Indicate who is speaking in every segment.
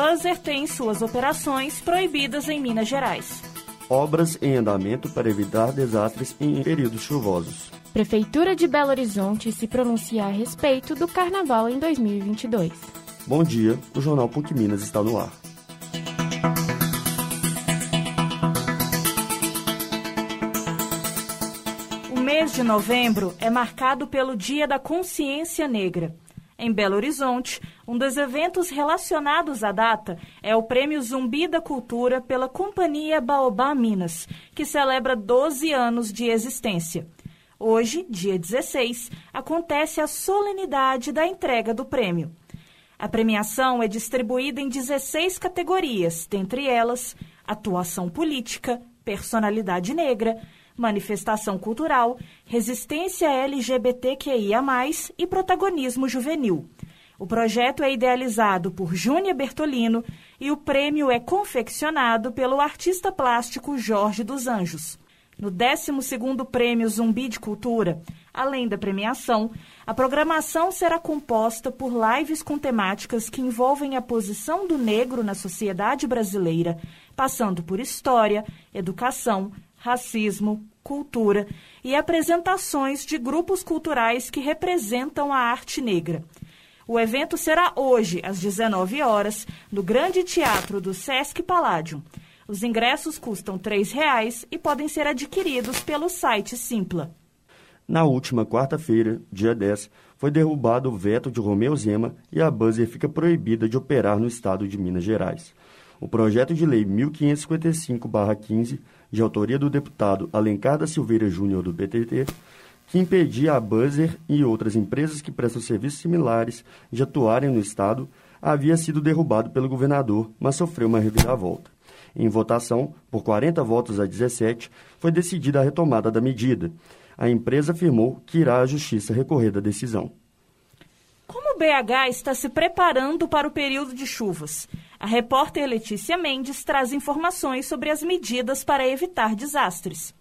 Speaker 1: Buzzer tem suas operações proibidas em Minas Gerais.
Speaker 2: Obras em andamento para evitar desastres em períodos chuvosos.
Speaker 3: Prefeitura de Belo Horizonte se pronuncia a respeito do Carnaval em 2022.
Speaker 2: Bom dia, o Jornal PUC Minas está no ar.
Speaker 1: O mês de novembro é marcado pelo Dia da Consciência Negra. Em Belo Horizonte, um dos eventos relacionados à data é o Prêmio Zumbi da Cultura pela Companhia Baobá Minas, que celebra 12 anos de existência. Hoje, dia 16, acontece a solenidade da entrega do prêmio. A premiação é distribuída em 16 categorias, dentre elas atuação política, personalidade negra, manifestação cultural, resistência LGBTQIA+, e protagonismo juvenil. O projeto é idealizado por Júnia Bertolino e o prêmio é confeccionado pelo artista plástico Jorge dos Anjos. No 12º Prêmio Zumbi de Cultura, além da premiação, a programação será composta por lives com temáticas que envolvem a posição do negro na sociedade brasileira, passando por história, educação, racismo, cultura e apresentações de grupos culturais que representam a arte negra. O evento será hoje, às 19 horas, no Grande Teatro do Sesc Palladium. Os ingressos custam R$ 3,00 e podem ser adquiridos pelo site Simpla.
Speaker 2: Na última quarta-feira, dia 10, foi derrubado o veto de Romeu Zema e a Buzzer fica proibida de operar no estado de Minas Gerais. O projeto de lei 1555-15, de autoria do deputado Alencar da Silveira Júnior do PTT, que impedia a Buzzer e outras empresas que prestam serviços similares de atuarem no estado, havia sido derrubado pelo governador, mas sofreu uma reviravolta. Em votação, por 40 votos a 17, foi decidida a retomada da medida. A empresa afirmou que irá à justiça recorrer da decisão.
Speaker 1: Como o BH está se preparando para o período de chuvas? A repórter Letícia Mendes traz informações sobre as medidas para evitar desastres.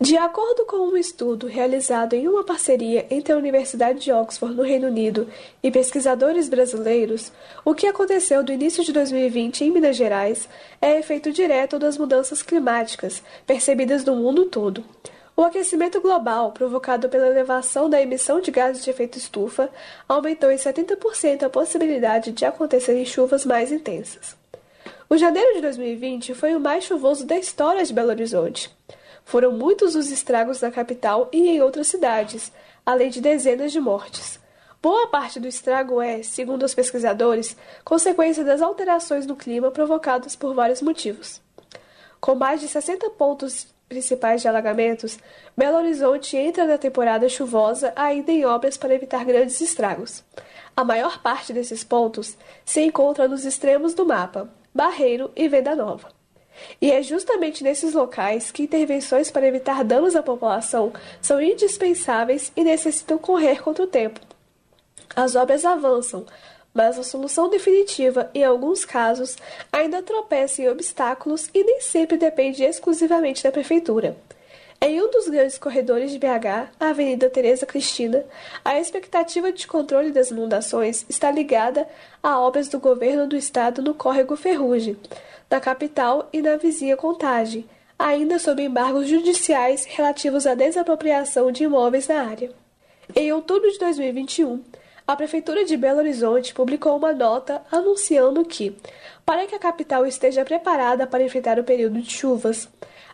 Speaker 4: De acordo com um estudo realizado em uma parceria entre a Universidade de Oxford, no Reino Unido, e pesquisadores brasileiros, o que aconteceu do início de 2020 em Minas Gerais é efeito direto das mudanças climáticas percebidas no mundo todo. O aquecimento global, provocado pela elevação da emissão de gases de efeito estufa, aumentou em 70% a possibilidade de acontecerem chuvas mais intensas. O janeiro de 2020 foi o mais chuvoso da história de Belo Horizonte. Foram muitos os estragos na capital e em outras cidades, além de dezenas de mortes. Boa parte do estrago é, segundo os pesquisadores, consequência das alterações no clima provocadas por vários motivos. Com mais de 60 pontos principais de alagamentos, Belo Horizonte entra na temporada chuvosa ainda em obras para evitar grandes estragos. A maior parte desses pontos se encontra nos extremos do mapa, Barreiro e Venda Nova. E é justamente nesses locais que intervenções para evitar danos à população são indispensáveis e necessitam correr contra o tempo. As obras avançam, mas a solução definitiva, em alguns casos, ainda tropeça em obstáculos e nem sempre depende exclusivamente da prefeitura. Em um dos grandes corredores de BH, a Avenida Tereza Cristina, a expectativa de controle das inundações está ligada a obras do governo do estado no córrego Ferrugem, na capital e na vizinha Contagem, ainda sob embargos judiciais relativos à desapropriação de imóveis na área. Em outubro de 2021, a Prefeitura de Belo Horizonte publicou uma nota anunciando que, para que a capital esteja preparada para enfrentar o período de chuvas,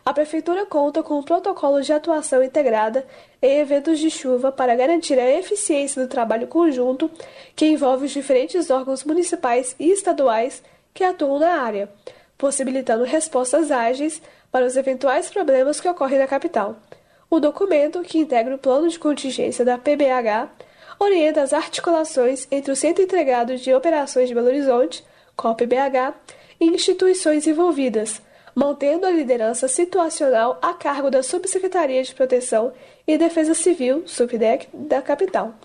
Speaker 4: a Prefeitura conta com um protocolo de atuação integrada em eventos de chuva para garantir a eficiência do trabalho conjunto que envolve os diferentes órgãos municipais e estaduais que atuam na área, possibilitando respostas ágeis para os eventuais problemas que ocorrem na capital. O documento, que integra o plano de contingência da PBH, orienta as articulações entre o Centro Integrado de Operações de Belo Horizonte, COPBH, e instituições envolvidas, mantendo a liderança situacional a cargo da Subsecretaria de Proteção e Defesa Civil, SUPDEC, da capital.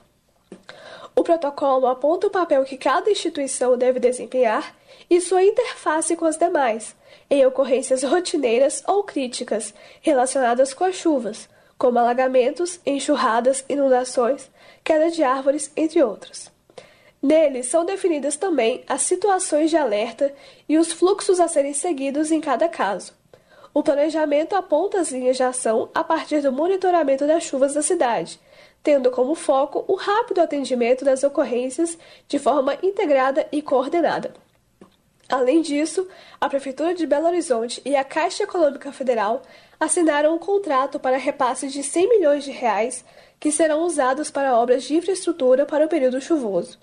Speaker 4: O protocolo aponta o papel que cada instituição deve desempenhar e sua interface com as demais, em ocorrências rotineiras ou críticas relacionadas com as chuvas, como alagamentos, enxurradas, inundações, queda de árvores, entre outros. Nele são definidas também as situações de alerta e os fluxos a serem seguidos em cada caso. O planejamento aponta as linhas de ação a partir do monitoramento das chuvas da cidade, tendo como foco o rápido atendimento das ocorrências de forma integrada e coordenada. Além disso, a Prefeitura de Belo Horizonte e a Caixa Econômica Federal assinaram um contrato para repasse de 100 milhões de reais que serão usados para obras de infraestrutura para o período chuvoso.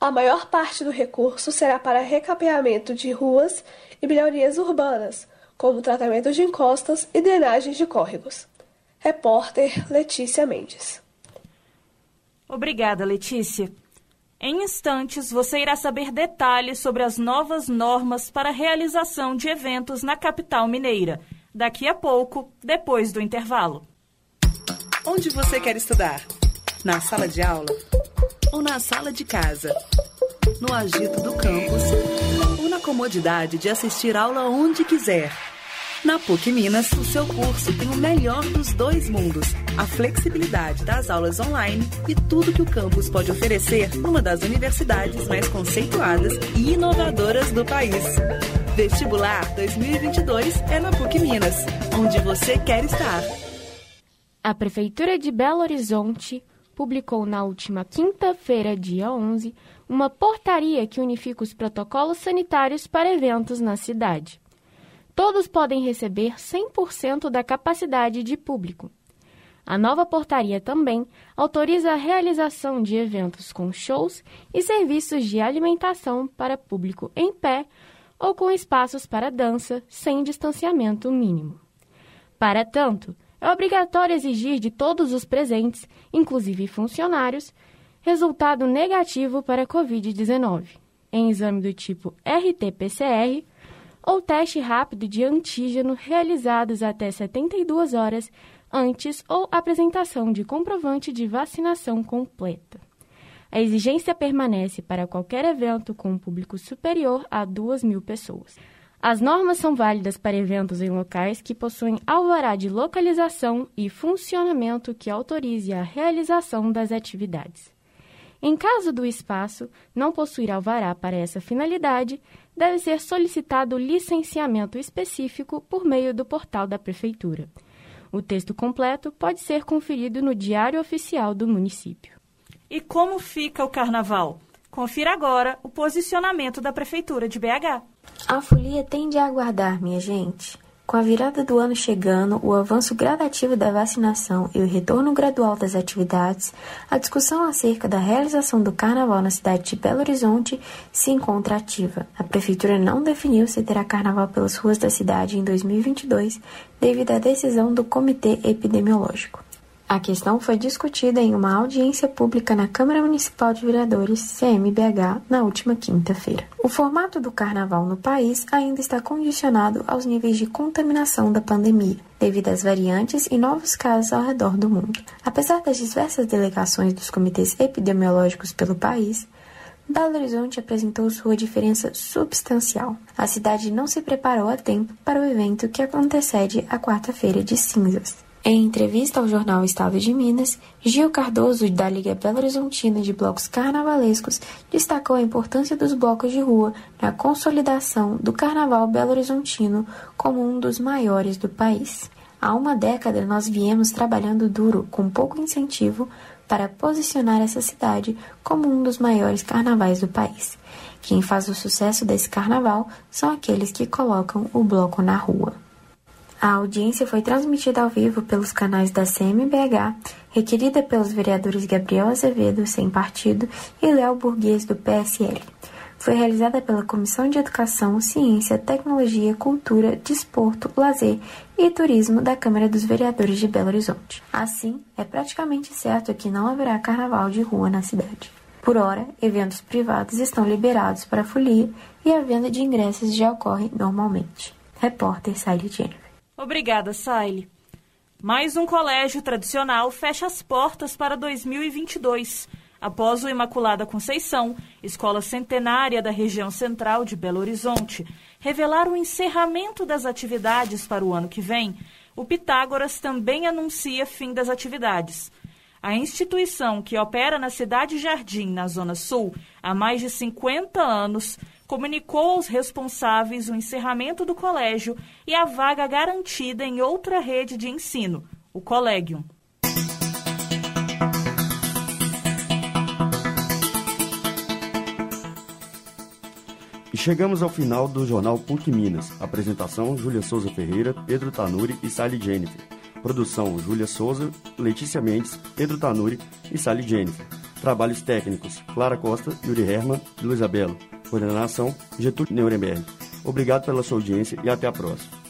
Speaker 4: A maior parte do recurso será para recapeamento de ruas e melhorias urbanas, como tratamento de encostas e drenagens de córregos. Repórter Letícia Mendes.
Speaker 1: Obrigada, Letícia. Em instantes, você irá saber detalhes sobre as novas normas para a realização de eventos na capital mineira. Daqui a pouco, depois do intervalo.
Speaker 5: Onde você quer estudar? Na sala de aula? Ou na sala de casa? No agito do campus? Ou na comodidade de assistir aula onde quiser? Na PUC Minas, o seu curso tem o melhor dos dois mundos: a flexibilidade das aulas online e tudo que o campus pode oferecer numa das universidades mais conceituadas e inovadoras do país. Vestibular 2022 é na PUC Minas, onde você quer estar.
Speaker 3: A Prefeitura de Belo Horizonte publicou na última quinta-feira, dia 11, uma portaria que unifica os protocolos sanitários para eventos na cidade todos podem receber 100% da capacidade de público. A nova portaria também autoriza a realização de eventos com shows e serviços de alimentação para público em pé ou com espaços para dança sem distanciamento mínimo. Para tanto, é obrigatório exigir de todos os presentes, inclusive funcionários, resultado negativo para a Covid-19, em exame do tipo RT-PCR ou teste rápido de antígeno realizados até 72 horas antes ou apresentação de comprovante de vacinação completa. A exigência permanece para qualquer evento com um público superior a 2 mil pessoas. As normas são válidas para eventos em locais que possuem alvará de localização e funcionamento que autorize a realização das atividades. Em caso do espaço não possuir alvará para essa finalidade, deve ser solicitado licenciamento específico por meio do portal da Prefeitura. O texto completo pode ser conferido no Diário Oficial do município.
Speaker 1: E como fica o carnaval? Confira agora o posicionamento da Prefeitura de BH.
Speaker 6: A folia tende a aguardar, minha gente. Com a virada do ano chegando, o avanço gradativo da vacinação e o retorno gradual das atividades, a discussão acerca da realização do carnaval na cidade de Belo Horizonte se encontra ativa. A prefeitura não definiu se terá carnaval pelas ruas da cidade em 2022, devido à decisão do Comitê Epidemiológico. A questão foi discutida em uma audiência pública na Câmara Municipal de Vereadores, CMBH, na última quinta-feira. O formato do carnaval no país ainda está condicionado aos níveis de contaminação da pandemia, devido às variantes e novos casos ao redor do mundo. Apesar das diversas delegações dos comitês epidemiológicos pelo país, Belo Horizonte apresentou sua diferença substancial. A cidade não se preparou a tempo para o evento que antecede a quarta-feira de cinzas. Em entrevista ao jornal Estado de Minas, Gil Cardoso, da Liga Belo Horizontina de Blocos Carnavalescos, destacou a importância dos blocos de rua na consolidação do Carnaval Belo Horizontino como um dos maiores do país. Há uma década nós viemos trabalhando duro, com pouco incentivo, para posicionar essa cidade como um dos maiores carnavais do país. Quem faz o sucesso desse carnaval são aqueles que colocam o bloco na rua. A audiência foi transmitida ao vivo pelos canais da CMBH, requerida pelos vereadores Gabriel Azevedo, sem partido, e Léo Burguês, do PSL. Foi realizada pela Comissão de Educação, Ciência, Tecnologia, Cultura, Desporto, Lazer e Turismo da Câmara dos Vereadores de Belo Horizonte. Assim, é praticamente certo que não haverá carnaval de rua na cidade. Por hora, eventos privados estão liberados para folia e a venda de ingressos já ocorre normalmente. Repórter Sally Jennifer.
Speaker 1: Obrigada, Saile. Mais um colégio tradicional fecha as portas para 2022. Após o Imaculada Conceição, escola centenária da região central de Belo Horizonte, revelar o encerramento das atividades para o ano que vem, o Pitágoras também anuncia fim das atividades. A instituição, que opera na Cidade Jardim, na Zona Sul, há mais de 50 anos, comunicou aos responsáveis o encerramento do colégio e a vaga garantida em outra rede de ensino, o Collegium.
Speaker 2: E chegamos ao final do jornal PUC Minas. Apresentação: Júlia Souza Ferreira, Pedro Tanuri e Sally Jennifer. Produção: Júlia Souza, Letícia Mendes, Pedro Tanuri e Sally Jennifer. Trabalhos técnicos: Clara Costa, Yuri Herman e Luiz Abelo. Coordenação: Getúlio Nuremberg. Obrigado pela sua audiência e até a próxima.